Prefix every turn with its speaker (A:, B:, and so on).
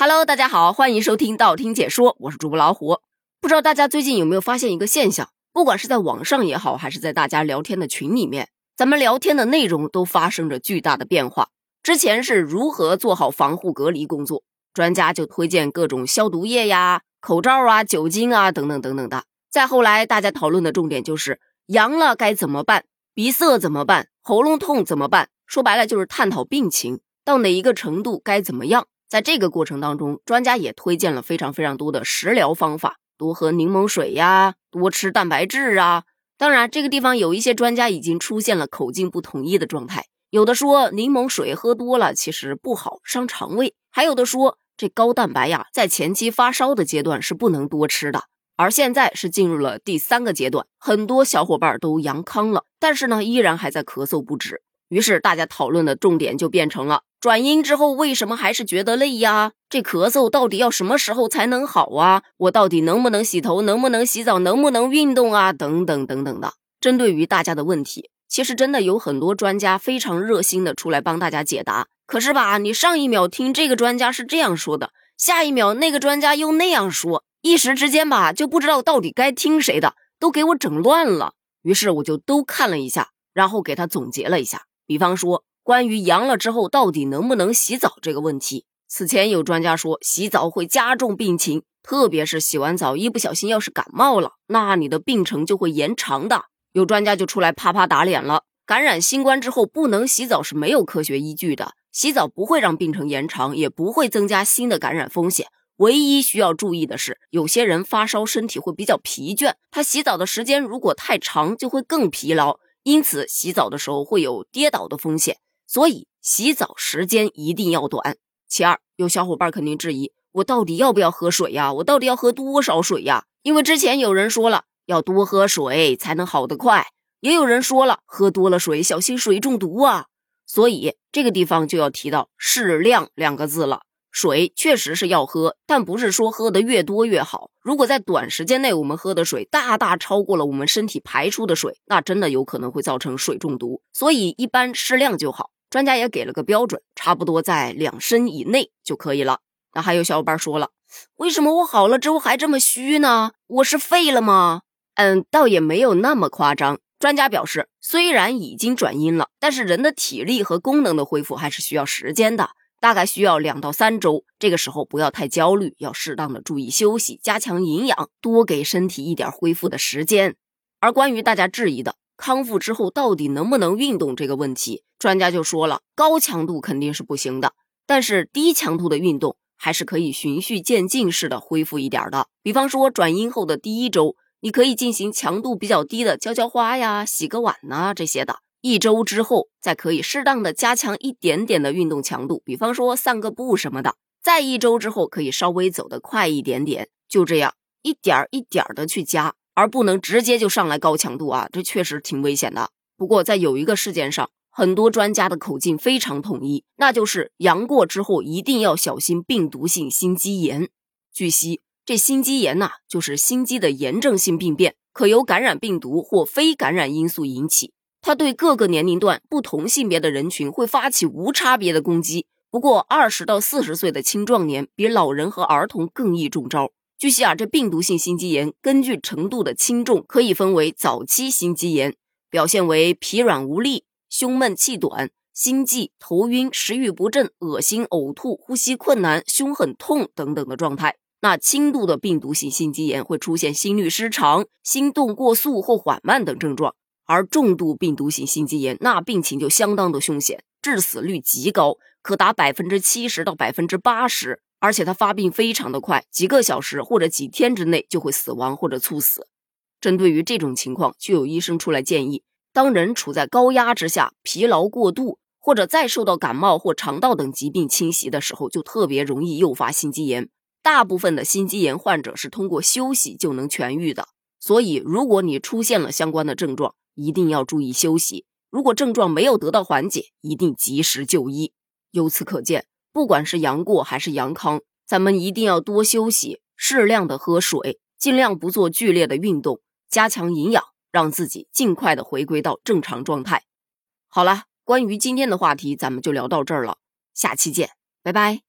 A: Hello，大家好，欢迎收听道听解说，我是主播老虎。不知道大家最近有没有发现一个现象？不管是在网上也好，还是在大家聊天的群里面，咱们聊天的内容都发生着巨大的变化。之前是如何做好防护隔离工作，专家就推荐各种消毒液呀、口罩啊、酒精啊等等等等的。再后来，大家讨论的重点就是阳了该怎么办，鼻塞怎么办，喉咙痛怎么办？说白了就是探讨病情到哪一个程度该怎么样。在这个过程当中，专家也推荐了非常非常多的食疗方法，多喝柠檬水呀，多吃蛋白质啊。当然，这个地方有一些专家已经出现了口径不统一的状态，有的说柠檬水喝多了其实不好，伤肠胃；还有的说这高蛋白呀，在前期发烧的阶段是不能多吃的。而现在是进入了第三个阶段，很多小伙伴都阳康了，但是呢，依然还在咳嗽不止。于是大家讨论的重点就变成了。转阴之后为什么还是觉得累呀？这咳嗽到底要什么时候才能好啊？我到底能不能洗头？能不能洗澡？能不能运动啊？等等等等的。针对于大家的问题，其实真的有很多专家非常热心的出来帮大家解答。可是吧，你上一秒听这个专家是这样说的，下一秒那个专家又那样说，一时之间吧就不知道到底该听谁的，都给我整乱了。于是我就都看了一下，然后给他总结了一下。比方说。关于阳了之后到底能不能洗澡这个问题，此前有专家说洗澡会加重病情，特别是洗完澡一不小心要是感冒了，那你的病程就会延长的。有专家就出来啪啪打脸了，感染新冠之后不能洗澡是没有科学依据的，洗澡不会让病程延长，也不会增加新的感染风险。唯一需要注意的是，有些人发烧身体会比较疲倦，他洗澡的时间如果太长就会更疲劳，因此洗澡的时候会有跌倒的风险。所以洗澡时间一定要短。其二，有小伙伴肯定质疑我到底要不要喝水呀？我到底要喝多少水呀？因为之前有人说了要多喝水才能好得快，也有人说了喝多了水小心水中毒啊。所以这个地方就要提到适量两个字了。水确实是要喝，但不是说喝的越多越好。如果在短时间内我们喝的水大大超过了我们身体排出的水，那真的有可能会造成水中毒。所以一般适量就好。专家也给了个标准，差不多在两升以内就可以了。那还有小伙伴说了，为什么我好了之后还这么虚呢？我是废了吗？嗯，倒也没有那么夸张。专家表示，虽然已经转阴了，但是人的体力和功能的恢复还是需要时间的，大概需要两到三周。这个时候不要太焦虑，要适当的注意休息，加强营养，多给身体一点恢复的时间。而关于大家质疑的，康复之后到底能不能运动这个问题，专家就说了，高强度肯定是不行的，但是低强度的运动还是可以循序渐进式的恢复一点的。比方说转阴后的第一周，你可以进行强度比较低的浇浇花呀、洗个碗呐这些的。一周之后，再可以适当的加强一点点的运动强度，比方说散个步什么的。再一周之后，可以稍微走得快一点点，就这样一点一点的去加。而不能直接就上来高强度啊，这确实挺危险的。不过在有一个事件上，很多专家的口径非常统一，那就是阳过之后一定要小心病毒性心肌炎。据悉，这心肌炎呐，就是心肌的炎症性病变，可由感染病毒或非感染因素引起。它对各个年龄段、不同性别的人群会发起无差别的攻击。不过，二十到四十岁的青壮年比老人和儿童更易中招。据悉啊，这病毒性心肌炎根据程度的轻重，可以分为早期心肌炎，表现为疲软无力、胸闷气短、心悸、头晕、食欲不振、恶心、呕吐、呼吸困难、胸很痛等等的状态。那轻度的病毒性心肌炎会出现心律失常、心动过速或缓慢等症状，而重度病毒性心肌炎那病情就相当的凶险，致死率极高，可达百分之七十到百分之八十。而且它发病非常的快，几个小时或者几天之内就会死亡或者猝死。针对于这种情况，就有医生出来建议：当人处在高压之下、疲劳过度，或者再受到感冒或肠道等疾病侵袭的时候，就特别容易诱发心肌炎。大部分的心肌炎患者是通过休息就能痊愈的，所以如果你出现了相关的症状，一定要注意休息。如果症状没有得到缓解，一定及时就医。由此可见。不管是阳过还是阳康，咱们一定要多休息，适量的喝水，尽量不做剧烈的运动，加强营养，让自己尽快的回归到正常状态。好了，关于今天的话题，咱们就聊到这儿了，下期见，拜拜。